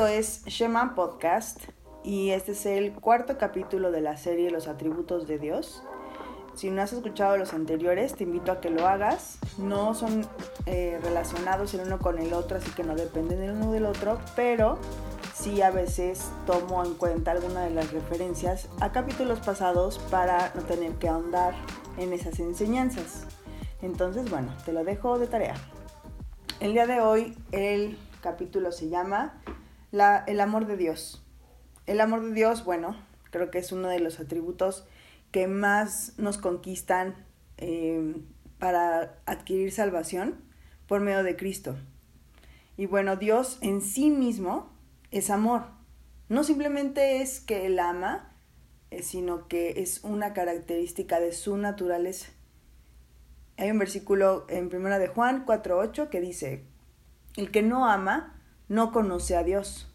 Esto es Shema Podcast y este es el cuarto capítulo de la serie Los atributos de Dios. Si no has escuchado los anteriores, te invito a que lo hagas. No son eh, relacionados el uno con el otro, así que no dependen el uno del otro, pero sí a veces tomo en cuenta alguna de las referencias a capítulos pasados para no tener que ahondar en esas enseñanzas. Entonces, bueno, te lo dejo de tarea. El día de hoy el capítulo se llama la, El amor de Dios. El amor de Dios, bueno, creo que es uno de los atributos que más nos conquistan eh, para adquirir salvación por medio de Cristo. Y bueno, Dios en sí mismo es amor. No simplemente es que Él ama, eh, sino que es una característica de su naturaleza. Hay un versículo en Primera de Juan 4.8 que dice, el que no ama no conoce a Dios,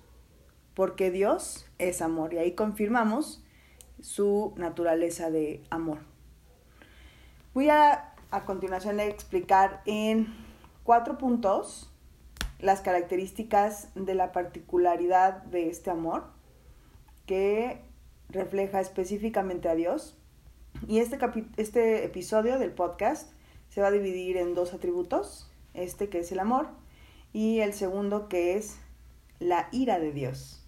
porque Dios es amor. Y ahí confirmamos su naturaleza de amor. Voy a a continuación explicar en cuatro puntos las características de la particularidad de este amor que refleja específicamente a Dios. Y este, este episodio del podcast se va a dividir en dos atributos, este que es el amor y el segundo que es la ira de Dios.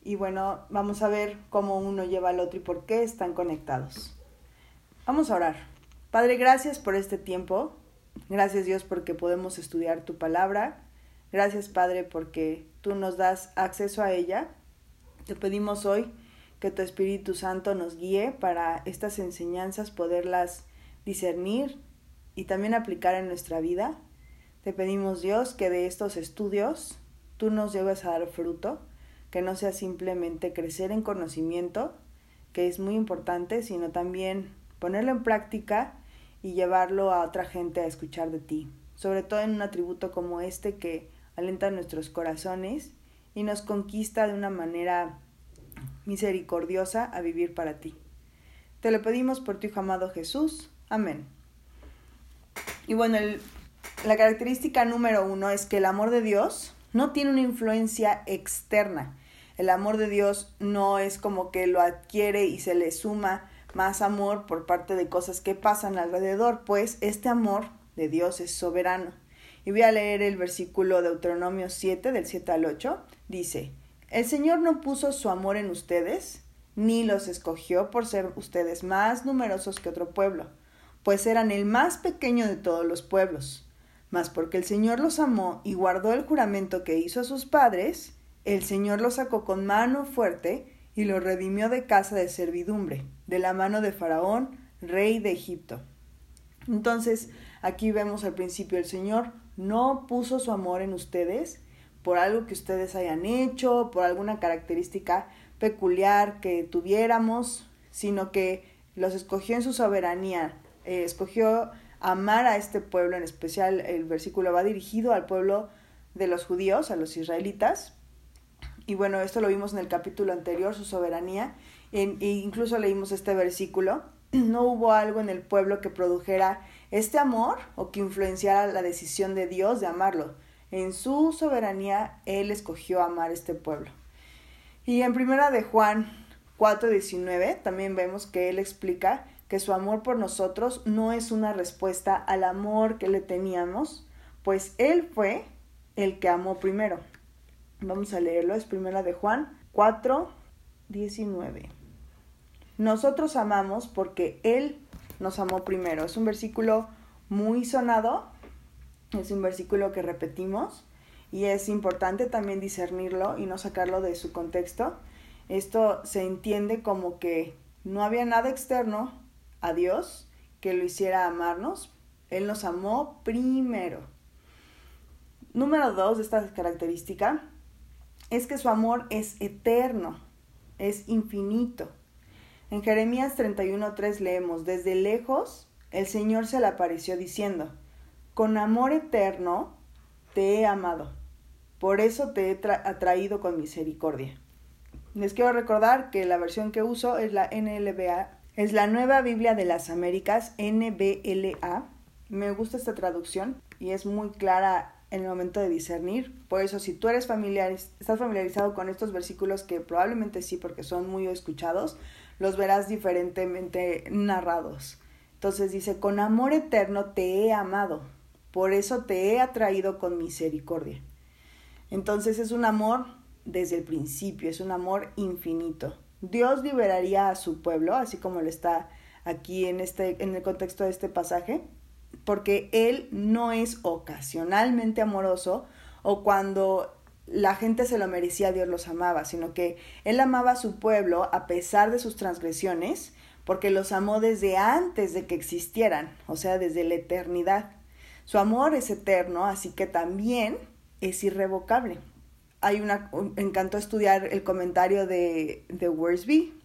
Y bueno, vamos a ver cómo uno lleva al otro y por qué están conectados. Vamos a orar. Padre, gracias por este tiempo. Gracias Dios porque podemos estudiar tu palabra. Gracias Padre porque tú nos das acceso a ella. Te pedimos hoy que tu Espíritu Santo nos guíe para estas enseñanzas, poderlas discernir y también aplicar en nuestra vida. Te pedimos Dios que de estos estudios tú nos lleves a dar fruto, que no sea simplemente crecer en conocimiento, que es muy importante, sino también ponerlo en práctica y llevarlo a otra gente a escuchar de ti, sobre todo en un atributo como este que alenta nuestros corazones y nos conquista de una manera misericordiosa a vivir para ti. Te lo pedimos por tu Hijo amado Jesús. Amén. Y bueno, la característica número uno es que el amor de Dios no tiene una influencia externa. El amor de Dios no es como que lo adquiere y se le suma más amor por parte de cosas que pasan alrededor, pues este amor de Dios es soberano. Y voy a leer el versículo de Deuteronomio 7, del 7 al 8. Dice, El Señor no puso su amor en ustedes, ni los escogió por ser ustedes más numerosos que otro pueblo, pues eran el más pequeño de todos los pueblos. Mas porque el Señor los amó y guardó el juramento que hizo a sus padres, el Señor los sacó con mano fuerte y lo redimió de casa de servidumbre, de la mano de Faraón, rey de Egipto. Entonces, aquí vemos al principio, el Señor no puso su amor en ustedes por algo que ustedes hayan hecho, por alguna característica peculiar que tuviéramos, sino que los escogió en su soberanía, eh, escogió amar a este pueblo, en especial el versículo va dirigido al pueblo de los judíos, a los israelitas, y bueno, esto lo vimos en el capítulo anterior, su soberanía, e incluso leímos este versículo, no hubo algo en el pueblo que produjera este amor o que influenciara la decisión de Dios de amarlo. En su soberanía, Él escogió amar este pueblo. Y en primera de Juan 4:19 también vemos que Él explica que su amor por nosotros no es una respuesta al amor que le teníamos, pues Él fue el que amó primero. Vamos a leerlo, es primera de Juan 4, 19. Nosotros amamos porque Él nos amó primero. Es un versículo muy sonado, es un versículo que repetimos y es importante también discernirlo y no sacarlo de su contexto. Esto se entiende como que no había nada externo a Dios que lo hiciera amarnos. Él nos amó primero. Número dos de esta característica es que su amor es eterno, es infinito. En Jeremías 31.3 leemos, desde lejos el Señor se le apareció diciendo, con amor eterno te he amado, por eso te he atraído con misericordia. Les quiero recordar que la versión que uso es la NLBA, es la Nueva Biblia de las Américas, NBLA. Me gusta esta traducción y es muy clara en el momento de discernir. Por eso, si tú eres estás familiarizado con estos versículos, que probablemente sí, porque son muy escuchados, los verás diferentemente narrados. Entonces dice, con amor eterno te he amado, por eso te he atraído con misericordia. Entonces es un amor desde el principio, es un amor infinito. Dios liberaría a su pueblo, así como lo está aquí en, este, en el contexto de este pasaje, porque Él no es ocasionalmente amoroso o cuando la gente se lo merecía, Dios los amaba, sino que Él amaba a su pueblo a pesar de sus transgresiones, porque los amó desde antes de que existieran, o sea, desde la eternidad. Su amor es eterno, así que también es irrevocable. Hay una, encantó estudiar el comentario de, de Worsby.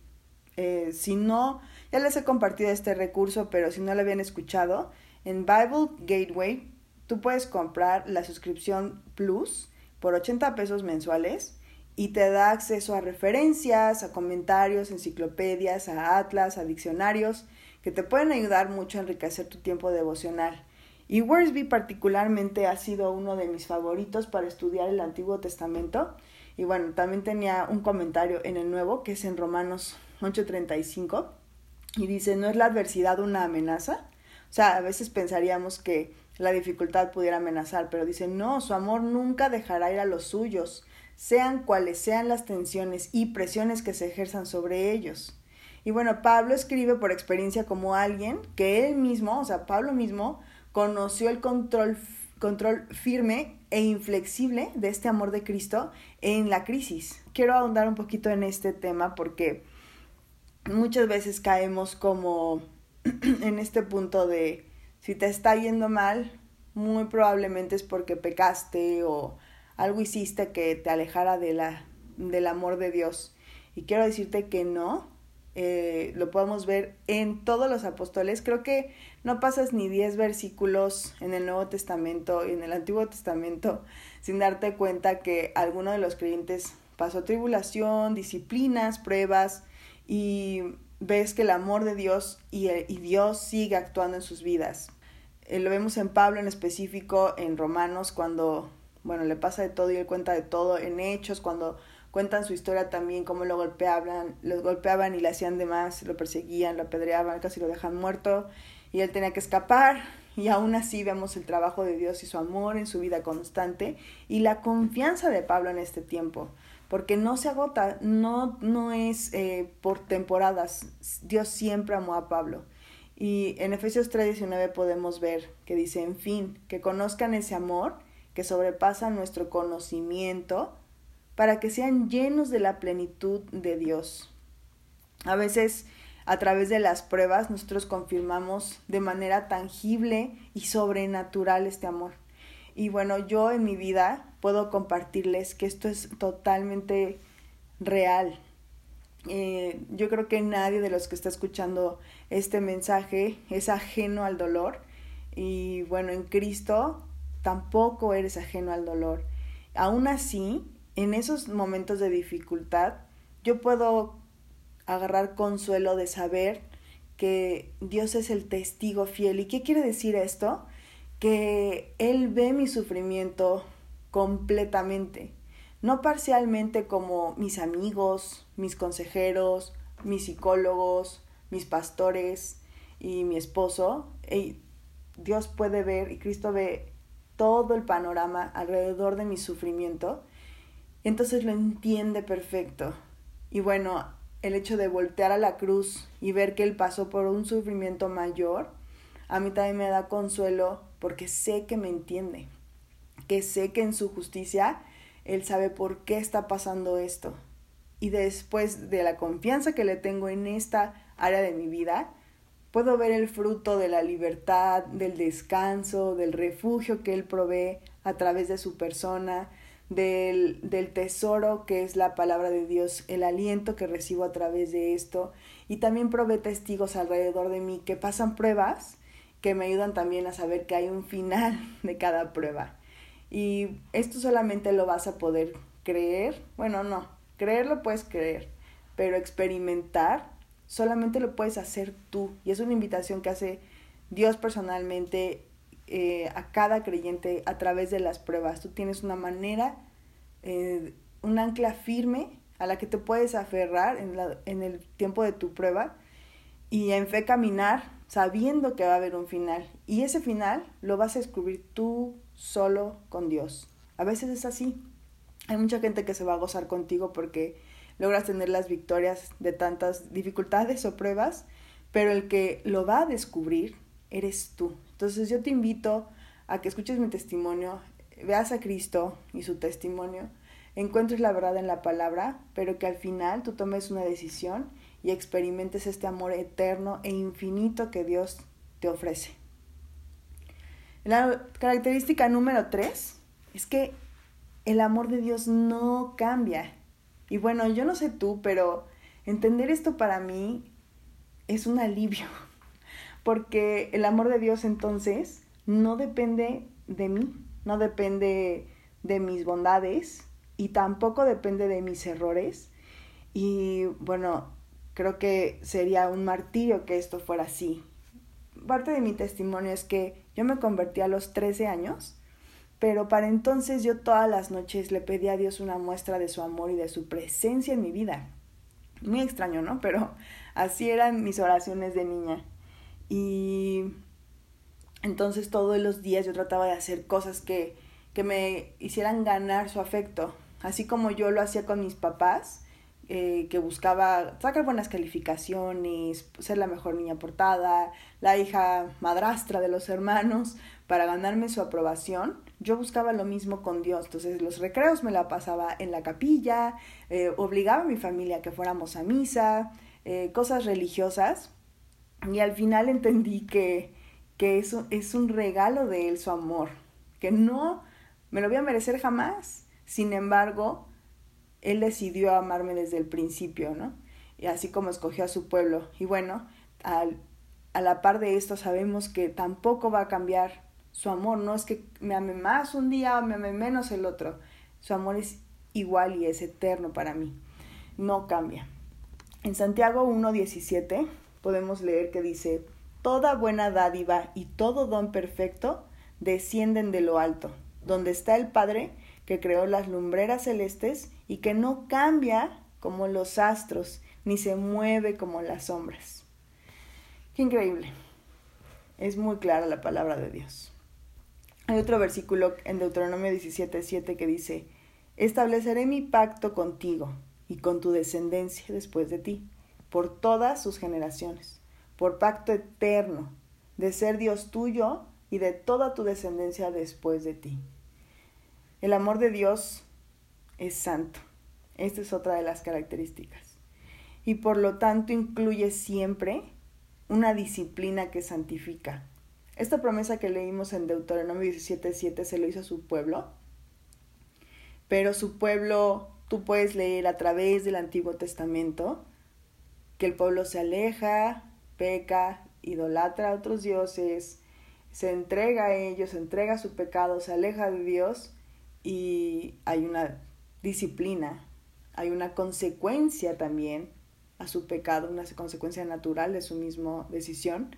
Eh, si no, ya les he compartido este recurso, pero si no lo habían escuchado, en Bible Gateway tú puedes comprar la suscripción Plus por 80 pesos mensuales y te da acceso a referencias, a comentarios, enciclopedias, a atlas, a diccionarios que te pueden ayudar mucho a enriquecer tu tiempo devocional. Y Worsby particularmente ha sido uno de mis favoritos para estudiar el Antiguo Testamento. Y bueno, también tenía un comentario en el Nuevo, que es en Romanos 8:35, y dice, ¿no es la adversidad una amenaza? O sea, a veces pensaríamos que la dificultad pudiera amenazar, pero dice, no, su amor nunca dejará ir a los suyos, sean cuales sean las tensiones y presiones que se ejerzan sobre ellos. Y bueno, Pablo escribe por experiencia como alguien que él mismo, o sea, Pablo mismo, conoció el control, control firme e inflexible de este amor de Cristo en la crisis. Quiero ahondar un poquito en este tema porque muchas veces caemos como en este punto de si te está yendo mal, muy probablemente es porque pecaste o algo hiciste que te alejara de la, del amor de Dios. Y quiero decirte que no, eh, lo podemos ver en todos los apóstoles. Creo que no pasas ni 10 versículos en el Nuevo Testamento y en el Antiguo Testamento sin darte cuenta que alguno de los creyentes pasó tribulación, disciplinas, pruebas y ves que el amor de Dios y, y Dios sigue actuando en sus vidas. Eh, lo vemos en Pablo en específico, en Romanos, cuando, bueno, le pasa de todo y él cuenta de todo, en Hechos, cuando cuentan su historia también, cómo lo golpeaban, lo golpeaban y le hacían de más, lo perseguían, lo apedreaban, casi lo dejan muerto y él tenía que escapar y aún así vemos el trabajo de Dios y su amor en su vida constante y la confianza de Pablo en este tiempo porque no se agota, no, no es eh, por temporadas. Dios siempre amó a Pablo. Y en Efesios 3:19 podemos ver que dice, en fin, que conozcan ese amor que sobrepasa nuestro conocimiento para que sean llenos de la plenitud de Dios. A veces a través de las pruebas nosotros confirmamos de manera tangible y sobrenatural este amor. Y bueno, yo en mi vida puedo compartirles que esto es totalmente real. Eh, yo creo que nadie de los que está escuchando este mensaje es ajeno al dolor. Y bueno, en Cristo tampoco eres ajeno al dolor. Aún así, en esos momentos de dificultad, yo puedo agarrar consuelo de saber que Dios es el testigo fiel. ¿Y qué quiere decir esto? Que Él ve mi sufrimiento, completamente, no parcialmente como mis amigos, mis consejeros, mis psicólogos, mis pastores y mi esposo. Dios puede ver y Cristo ve todo el panorama alrededor de mi sufrimiento, entonces lo entiende perfecto. Y bueno, el hecho de voltear a la cruz y ver que Él pasó por un sufrimiento mayor, a mí también me da consuelo porque sé que me entiende que sé que en su justicia Él sabe por qué está pasando esto. Y después de la confianza que le tengo en esta área de mi vida, puedo ver el fruto de la libertad, del descanso, del refugio que Él provee a través de su persona, del, del, tesoro que es la palabra de Dios, el aliento que recibo a través de esto. Y también provee testigos alrededor de mí que pasan pruebas que me ayudan también a saber que hay un final de cada prueba. Y esto solamente lo vas a poder creer, bueno, no, creer lo puedes creer, pero experimentar solamente lo puedes hacer tú. Y es una invitación que hace Dios personalmente eh, a cada creyente a través de las pruebas. Tú tienes una manera, eh, un ancla firme a la que te puedes aferrar en, la, en el tiempo de tu prueba y en fe caminar sabiendo que va a haber un final. Y ese final lo vas a descubrir tú solo con Dios. A veces es así. Hay mucha gente que se va a gozar contigo porque logras tener las victorias de tantas dificultades o pruebas, pero el que lo va a descubrir eres tú. Entonces yo te invito a que escuches mi testimonio, veas a Cristo y su testimonio, encuentres la verdad en la palabra, pero que al final tú tomes una decisión y experimentes este amor eterno e infinito que Dios te ofrece. La característica número tres es que el amor de Dios no cambia. Y bueno, yo no sé tú, pero entender esto para mí es un alivio, porque el amor de Dios entonces no depende de mí, no depende de mis bondades y tampoco depende de mis errores. Y bueno, creo que sería un martirio que esto fuera así. Parte de mi testimonio es que yo me convertí a los 13 años pero para entonces yo todas las noches le pedí a Dios una muestra de su amor y de su presencia en mi vida. Muy extraño, ¿no? Pero así eran mis oraciones de niña. Y entonces todos los días yo trataba de hacer cosas que, que me hicieran ganar su afecto. Así como yo lo hacía con mis papás, eh, que buscaba sacar buenas calificaciones, ser la mejor niña portada, la hija madrastra de los hermanos, para ganarme su aprobación, yo buscaba lo mismo con Dios. Entonces los recreos me la pasaba en la capilla, eh, obligaba a mi familia a que fuéramos a misa, eh, cosas religiosas. Y al final entendí que, que eso es un regalo de Él, su amor, que no me lo voy a merecer jamás. Sin embargo, Él decidió amarme desde el principio, ¿no? Y así como escogió a su pueblo. Y bueno, al, a la par de esto sabemos que tampoco va a cambiar su amor. No es que me ame más un día o me ame menos el otro. Su amor es igual y es eterno para mí. No cambia. En Santiago 1.17 podemos leer que dice, Toda buena dádiva y todo don perfecto descienden de lo alto, donde está el Padre que creó las lumbreras celestes y que no cambia como los astros, ni se mueve como las sombras. Qué increíble. Es muy clara la palabra de Dios. Hay otro versículo en Deuteronomio 17, que dice, estableceré mi pacto contigo y con tu descendencia después de ti, por todas sus generaciones, por pacto eterno, de ser Dios tuyo y de toda tu descendencia después de ti. El amor de Dios es santo. Esta es otra de las características. Y por lo tanto incluye siempre una disciplina que santifica, esta promesa que leímos en Deuteronomio 17:7 se lo hizo a su pueblo, pero su pueblo, tú puedes leer a través del Antiguo Testamento, que el pueblo se aleja, peca, idolatra a otros dioses, se entrega a ellos, se entrega a su pecado, se aleja de Dios y hay una disciplina, hay una consecuencia también a su pecado, una consecuencia natural de su misma decisión.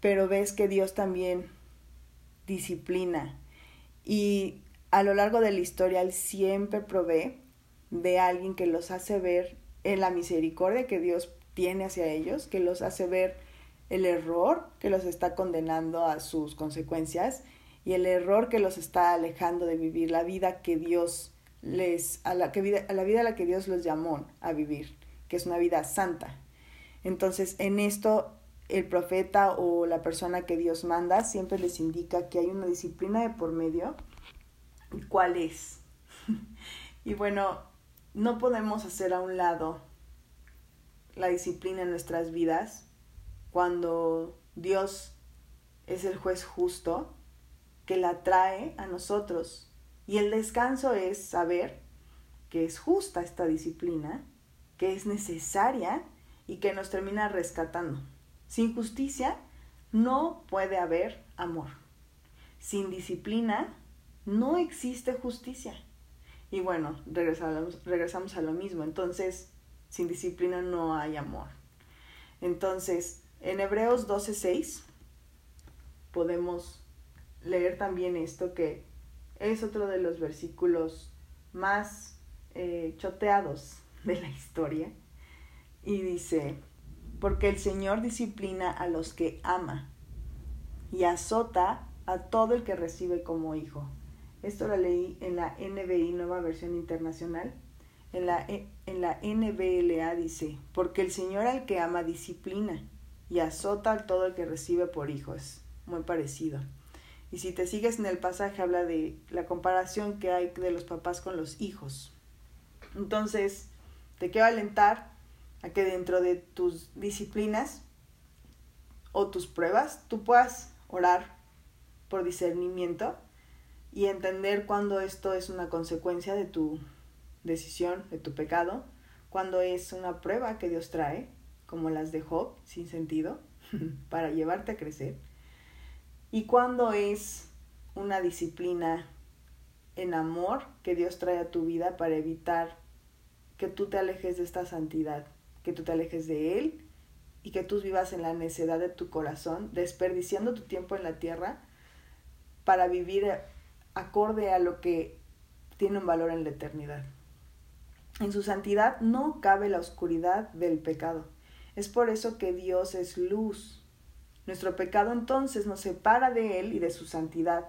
Pero ves que Dios también disciplina. Y a lo largo de la historia Él siempre provee de alguien que los hace ver en la misericordia que Dios tiene hacia ellos, que los hace ver el error que los está condenando a sus consecuencias y el error que los está alejando de vivir la vida que Dios les a la que vida a la vida a la que Dios los llamó a vivir, que es una vida santa. Entonces, en esto el profeta o la persona que Dios manda siempre les indica que hay una disciplina de por medio. ¿Y cuál es? y bueno, no podemos hacer a un lado la disciplina en nuestras vidas cuando Dios es el juez justo que la trae a nosotros. Y el descanso es saber que es justa esta disciplina, que es necesaria y que nos termina rescatando. Sin justicia no puede haber amor. Sin disciplina no existe justicia. Y bueno, regresamos, regresamos a lo mismo. Entonces, sin disciplina no hay amor. Entonces, en Hebreos 12:6 podemos leer también esto que es otro de los versículos más eh, choteados de la historia. Y dice, porque el Señor disciplina a los que ama y azota a todo el que recibe como hijo. Esto lo leí en la NBI, Nueva Versión Internacional. En la, e, en la NBLA dice, porque el Señor al que ama disciplina y azota a todo el que recibe por hijo. Es muy parecido. Y si te sigues en el pasaje habla de la comparación que hay de los papás con los hijos. Entonces, te quiero alentar a que dentro de tus disciplinas o tus pruebas tú puedas orar por discernimiento y entender cuando esto es una consecuencia de tu decisión, de tu pecado, cuando es una prueba que Dios trae, como las de Job, sin sentido, para llevarte a crecer, y cuando es una disciplina en amor que Dios trae a tu vida para evitar que tú te alejes de esta santidad, que tú te alejes de Él y que tú vivas en la necedad de tu corazón, desperdiciando tu tiempo en la tierra para vivir acorde a lo que tiene un valor en la eternidad. En su santidad no cabe la oscuridad del pecado. Es por eso que Dios es luz. Nuestro pecado entonces nos separa de Él y de su santidad.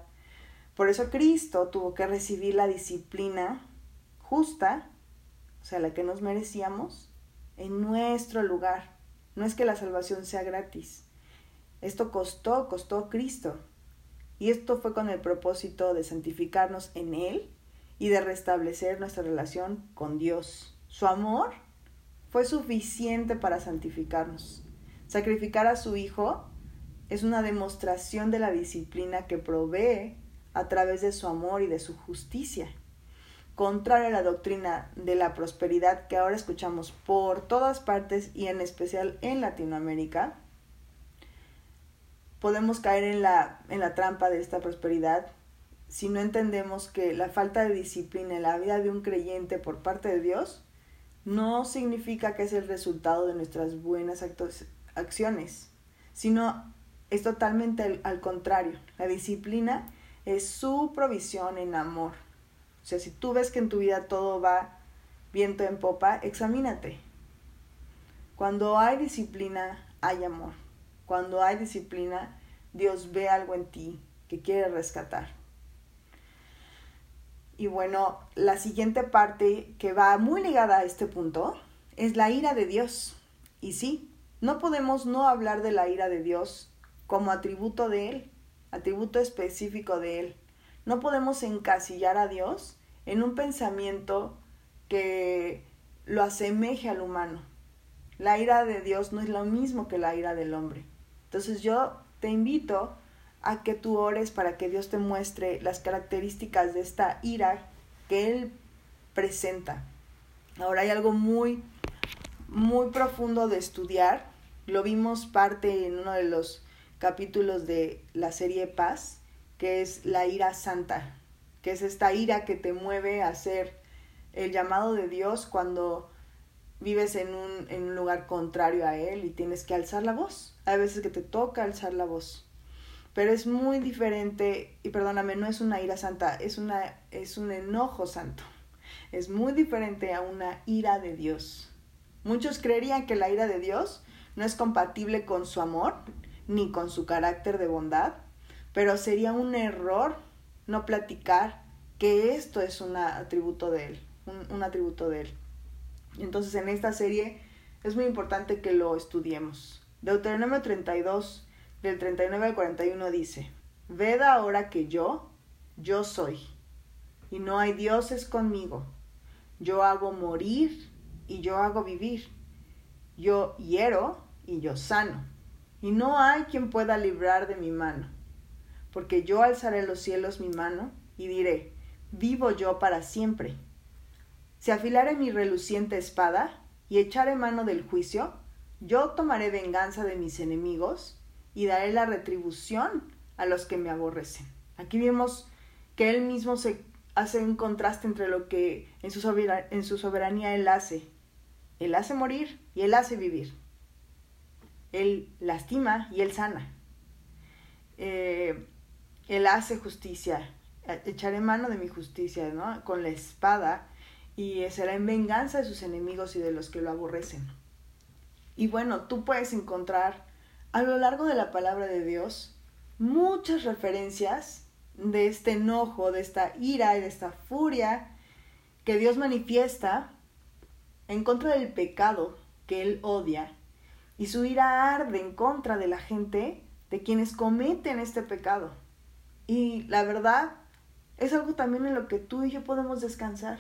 Por eso Cristo tuvo que recibir la disciplina justa, o sea, la que nos merecíamos, en nuestro lugar. No es que la salvación sea gratis. Esto costó, costó Cristo. Y esto fue con el propósito de santificarnos en Él y de restablecer nuestra relación con Dios. Su amor fue suficiente para santificarnos. Sacrificar a su Hijo es una demostración de la disciplina que provee a través de su amor y de su justicia. Contrario a la doctrina de la prosperidad que ahora escuchamos por todas partes y en especial en Latinoamérica, podemos caer en la, en la trampa de esta prosperidad si no entendemos que la falta de disciplina en la vida de un creyente por parte de Dios no significa que es el resultado de nuestras buenas acciones, sino es totalmente al, contrario. La disciplina es su provisión en amor. O sea, si tú ves que en tu vida todo va viento en popa, examínate. Cuando hay disciplina, hay amor. Cuando hay disciplina, Dios ve algo en ti que quiere rescatar. Y bueno, la siguiente parte que va muy ligada a este punto es la ira de Dios. Y sí, no podemos no hablar de la ira de Dios como atributo de Él, atributo específico de Él. No podemos encasillar a Dios en un pensamiento que lo asemeje al humano. La ira de Dios no es lo mismo que la ira del hombre. Entonces yo te invito a que tú ores para que Dios te muestre las características de esta ira que Él presenta. Ahora hay algo muy, muy profundo de estudiar. Lo vimos parte en uno de los capítulos de la serie Paz, que es la ira santa, que es esta ira que te mueve a hacer el llamado de Dios cuando vives en un, en un lugar contrario a Él y tienes que alzar la voz. Hay veces que te toca alzar la voz. Pero es muy diferente, y perdóname, no es una ira santa, es, una, es un enojo santo. Es muy diferente a una ira de Dios. Muchos creerían que la ira de Dios no es compatible con su amor ni con su carácter de bondad, pero sería un error no platicar que esto es un atributo de Él, un, un atributo de Él. Entonces en esta serie es muy importante que lo estudiemos. Deuteronomio 32, del 39 al 41 dice, Ved ahora que yo, yo soy, y no hay dioses conmigo. Yo hago morir y yo hago vivir. Yo hiero y yo sano. Y no hay quien pueda librar de mi mano. Porque yo alzaré los cielos mi mano y diré, vivo yo para siempre. Si afilare mi reluciente espada y echaré mano del juicio, yo tomaré venganza de mis enemigos y daré la retribución a los que me aborrecen. Aquí vemos que él mismo se hace un contraste entre lo que en su, soberanía él hace. Él hace morir y él hace vivir. Él lastima y él sana. Eh, Él hace justicia, echaré mano de mi justicia, ¿no? Con la espada y será en venganza de sus enemigos y de los que lo aborrecen. Y bueno, tú puedes encontrar a lo largo de la palabra de Dios muchas referencias de este enojo, de esta ira y de esta furia que Dios manifiesta en contra del pecado que Él odia. Y su ira arde en contra de la gente, de quienes cometen este pecado. Y la verdad es algo también en lo que tú y yo podemos descansar.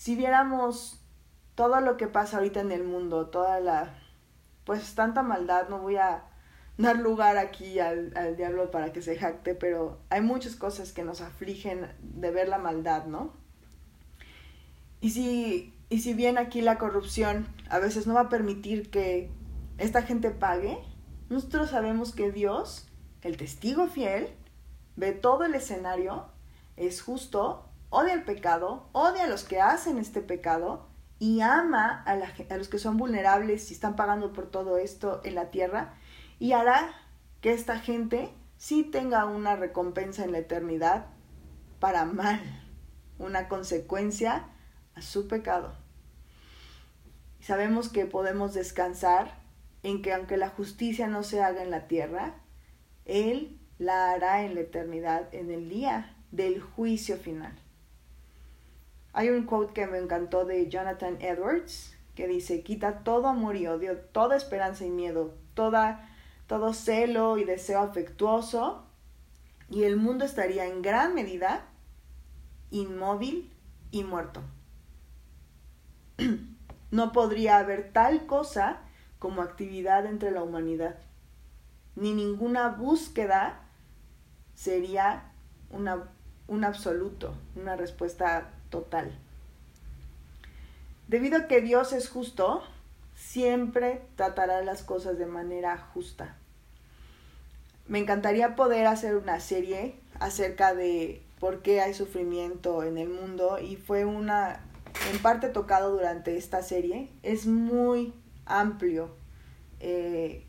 Si viéramos todo lo que pasa ahorita en el mundo, toda la, pues tanta maldad, no voy a dar lugar aquí al, al, diablo para que se jacte, pero hay muchas cosas que nos afligen de ver la maldad, ¿no? Y si, y si bien aquí la corrupción a veces no va a permitir que esta gente pague, nosotros sabemos que Dios, el testigo fiel, ve todo el escenario, es justo, odia el pecado, odia a los que hacen este pecado y ama a, los que son vulnerables y están pagando por todo esto en la tierra y hará que esta gente sí tenga una recompensa en la eternidad para mal, una consecuencia a su pecado. Sabemos que podemos descansar en que aunque la justicia no se haga en la tierra, Él la hará en la eternidad, en el día del juicio final. Hay un quote que me encantó de Jonathan Edwards que dice, quita todo amor y odio, toda esperanza y miedo, toda todo celo y deseo afectuoso, y el mundo estaría en gran medida inmóvil y muerto. No podría haber tal cosa como actividad entre la humanidad, ni ninguna búsqueda sería una, un absoluto, una respuesta total. Debido a que Dios es justo, siempre tratará las cosas de manera justa. Me encantaría poder hacer una serie acerca de por qué hay sufrimiento en el mundo y fue una en parte tocado durante esta serie. Es muy amplio eh,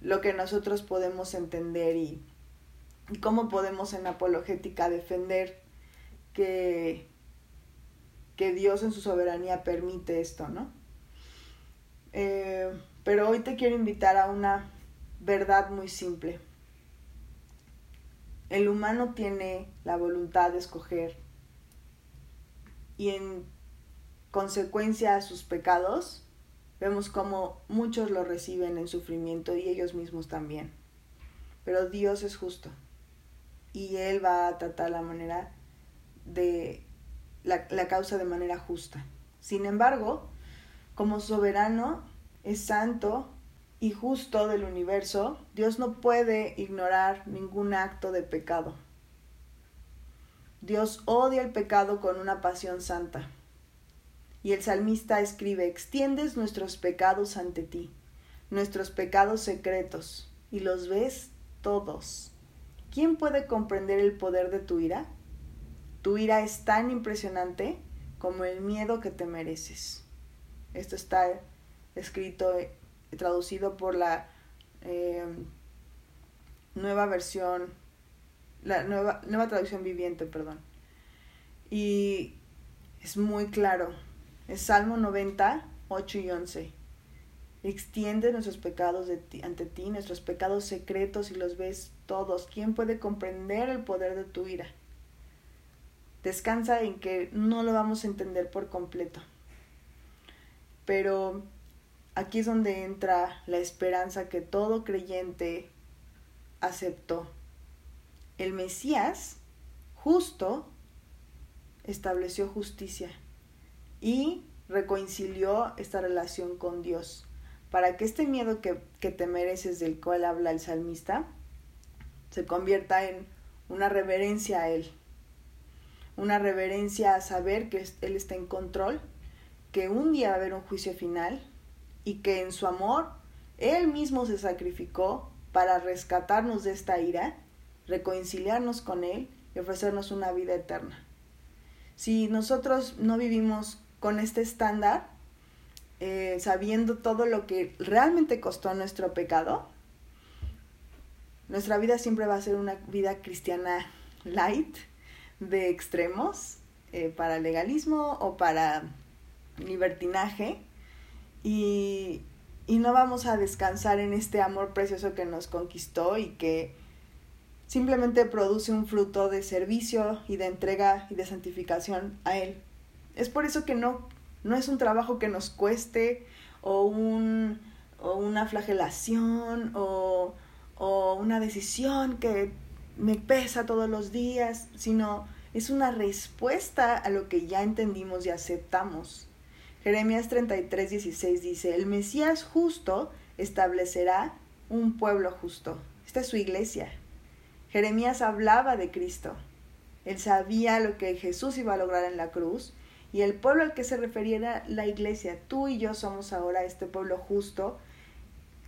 lo que nosotros podemos entender y, y cómo podemos en apologética defender que, que Dios en su soberanía permite esto, ¿no? Eh, pero hoy te quiero invitar a una verdad muy simple. El humano tiene la voluntad de escoger y en consecuencia a sus pecados, vemos como muchos lo reciben en sufrimiento y ellos mismos también. Pero Dios es justo y Él va a tratar la manera de la, la causa de manera justa. Sin embargo, como soberano, es santo y justo del universo, Dios no puede ignorar ningún acto de pecado. Dios odia el pecado con una pasión santa. Y el salmista escribe, extiendes nuestros pecados ante ti, nuestros pecados secretos, y los ves todos. ¿Quién puede comprender el poder de tu ira? Tu ira es tan impresionante como el miedo que te mereces. Esto está escrito, eh, traducido por la eh, nueva versión, la nueva, nueva traducción viviente, perdón. Y es muy claro. Es Salmo 90, 8 y 11. Extiende nuestros pecados ante ti, nuestros pecados secretos y los ves todos. ¿Quién puede comprender el poder de tu ira? Descansa en que no lo vamos a entender por completo. Pero aquí es donde entra la esperanza que todo creyente aceptó. El Mesías, justo, estableció justicia y reconcilió esta relación con Dios, para que este miedo que, que te mereces del cual habla el salmista se convierta en una reverencia a Él, una reverencia a saber que Él está en control, que un día va a haber un juicio final y que en su amor Él mismo se sacrificó para rescatarnos de esta ira, reconciliarnos con Él y ofrecernos una vida eterna. Si nosotros no vivimos con este estándar, eh, sabiendo todo lo que realmente costó nuestro pecado, nuestra vida siempre va a ser una vida cristiana light, de extremos, eh, para legalismo o para libertinaje. Y, y no vamos a descansar en este amor precioso que nos conquistó y que simplemente produce un fruto de servicio y de entrega y de santificación a Él. Es por eso que no, no es un trabajo que nos cueste o, un, o una flagelación o, o una decisión que me pesa todos los días, sino es una respuesta a lo que ya entendimos y aceptamos. Jeremías 33, 16 dice, el Mesías justo establecerá un pueblo justo. Esta es su iglesia. Jeremías hablaba de Cristo. Él sabía lo que Jesús iba a lograr en la cruz y el pueblo al que se refería era la iglesia. Tú y yo somos ahora este pueblo justo,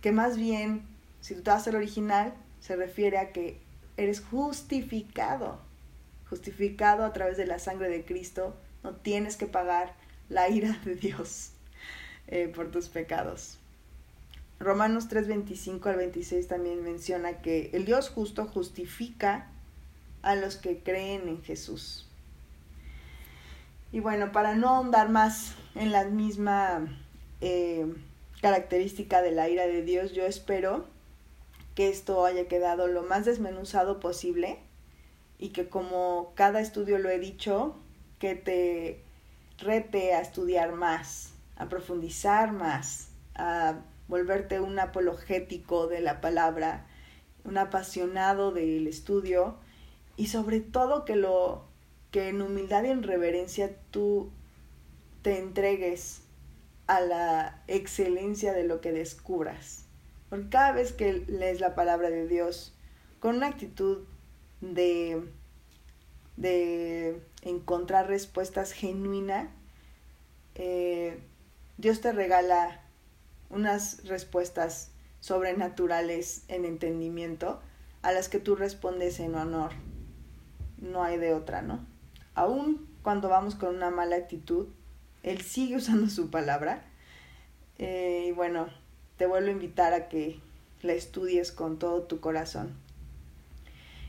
que más bien, si tú te vas al original, se refiere a que eres justificado, justificado a través de la sangre de Cristo. No tienes que pagar la ira de Dios eh, por tus pecados. Romanos 3, 25 al 26 también menciona que el Dios justo justifica a los que creen en Jesús. Y bueno, para no ahondar más en la misma eh, característica de la ira de Dios, yo espero que esto haya quedado lo más desmenuzado posible y que como cada estudio lo he dicho, que te rete a estudiar más, a profundizar más, a volverte un apologético de la palabra, un apasionado del estudio y sobre todo que lo que en humildad y en reverencia tú te entregues a la excelencia de lo que descubras. Porque cada vez que lees la palabra de Dios con una actitud de, de encontrar respuestas genuinas, eh, Dios te regala unas respuestas sobrenaturales en entendimiento a las que tú respondes en honor. No hay de otra, ¿no? Aún cuando vamos con una mala actitud, Él sigue usando su palabra. Eh, y bueno, te vuelvo a invitar a que la estudies con todo tu corazón.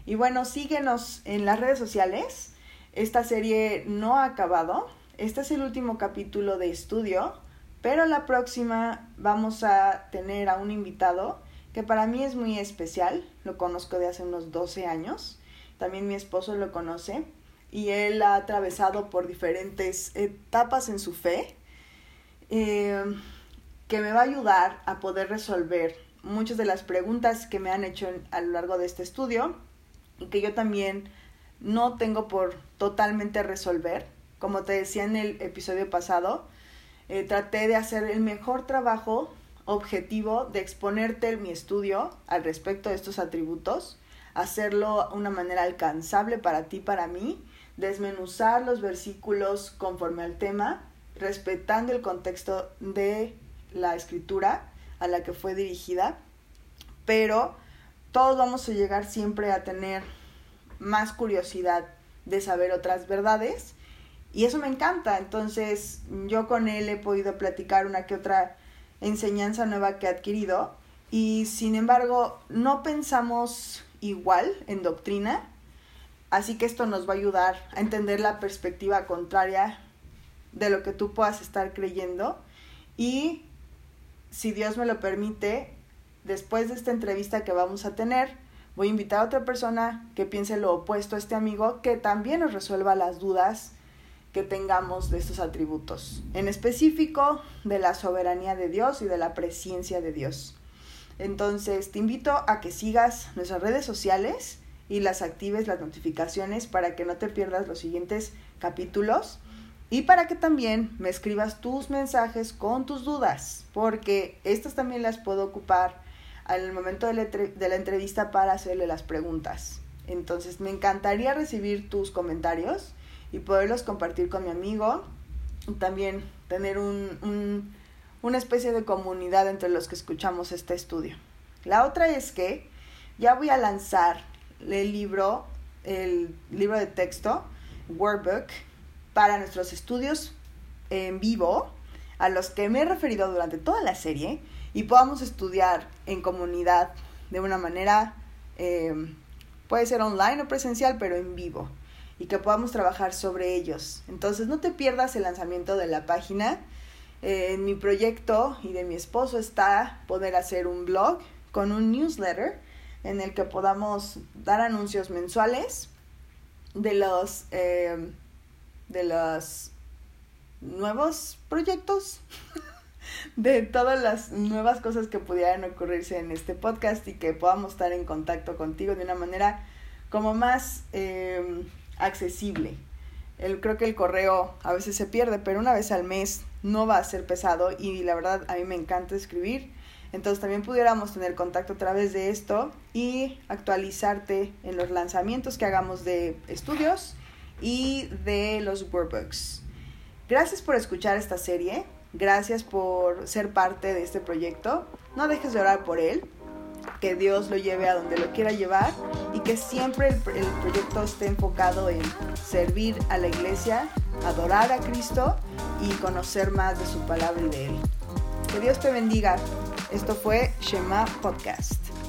Y bueno, síguenos en las redes sociales. Esta serie no ha acabado. Este es el último capítulo de estudio, pero la próxima vamos a tener a un invitado que para mí es muy especial. Lo conozco de hace unos 12 años. También mi esposo lo conoce y él ha atravesado por diferentes etapas en su fe eh, que me va a ayudar a poder resolver muchas de las preguntas que me han hecho a lo largo de este estudio y que yo también no tengo por totalmente resolver. Como te decía en el episodio pasado, eh, traté de hacer el mejor trabajo objetivo de exponerte mi estudio al respecto de estos atributos, hacerlo de una manera alcanzable para ti, para mí, desmenuzar los versículos conforme al tema, respetando el contexto de la escritura a la que fue dirigida, pero todos vamos a llegar siempre a tener más curiosidad de saber otras verdades y eso me encanta. Entonces yo con él he podido platicar una que otra enseñanza nueva que he adquirido y sin embargo no pensamos igual en doctrina, así que esto nos va a ayudar a entender la perspectiva contraria de lo que tú puedas estar creyendo y si Dios me lo permite, después de esta entrevista que vamos a tener, voy a invitar a otra persona que piense lo opuesto a este amigo, que también nos resuelva las dudas que tengamos de estos atributos, en específico de la soberanía de Dios y de la presencia de Dios. Entonces, te invito a que sigas nuestras redes sociales y las actives las notificaciones para que no te pierdas los siguientes capítulos y para que también me escribas tus mensajes con tus dudas, porque estas también las puedo ocupar al momento de la, entrevista para hacerle las preguntas. Entonces me encantaría recibir tus comentarios y poderlos compartir con mi amigo también tener un, una especie de comunidad entre los que escuchamos este estudio. La otra es que ya voy a lanzar el libro, el libro de texto, Workbook, para nuestros estudios en vivo, a los que me he referido durante toda la serie, y podamos estudiar en comunidad de una manera em, puede ser online o presencial, pero en vivo, y que podamos trabajar sobre ellos. Entonces no te pierdas el lanzamiento de la página. En mi proyecto y de mi esposo está poder hacer un blog con un newsletter en el que podamos dar anuncios mensuales de los, em, de los nuevos proyectos, de todas las nuevas cosas que pudieran ocurrirse en este podcast y que podamos estar en contacto contigo de una manera como más em, accesible. El, creo que el correo a veces se pierde, pero una vez al mes no va a ser pesado y la verdad a mí me encanta escribir. Entonces también pudiéramos tener contacto a través de esto y actualizarte en los lanzamientos que hagamos de estudios y de los workbooks. Gracias por escuchar esta serie, gracias por ser parte de este proyecto. No dejes de orar por él, que Dios lo lleve a donde lo quiera llevar y que siempre el, el proyecto esté enfocado en servir a la iglesia, adorar a Cristo y conocer más de su palabra y de él. Que Dios te bendiga. Esto fue Shema Podcast.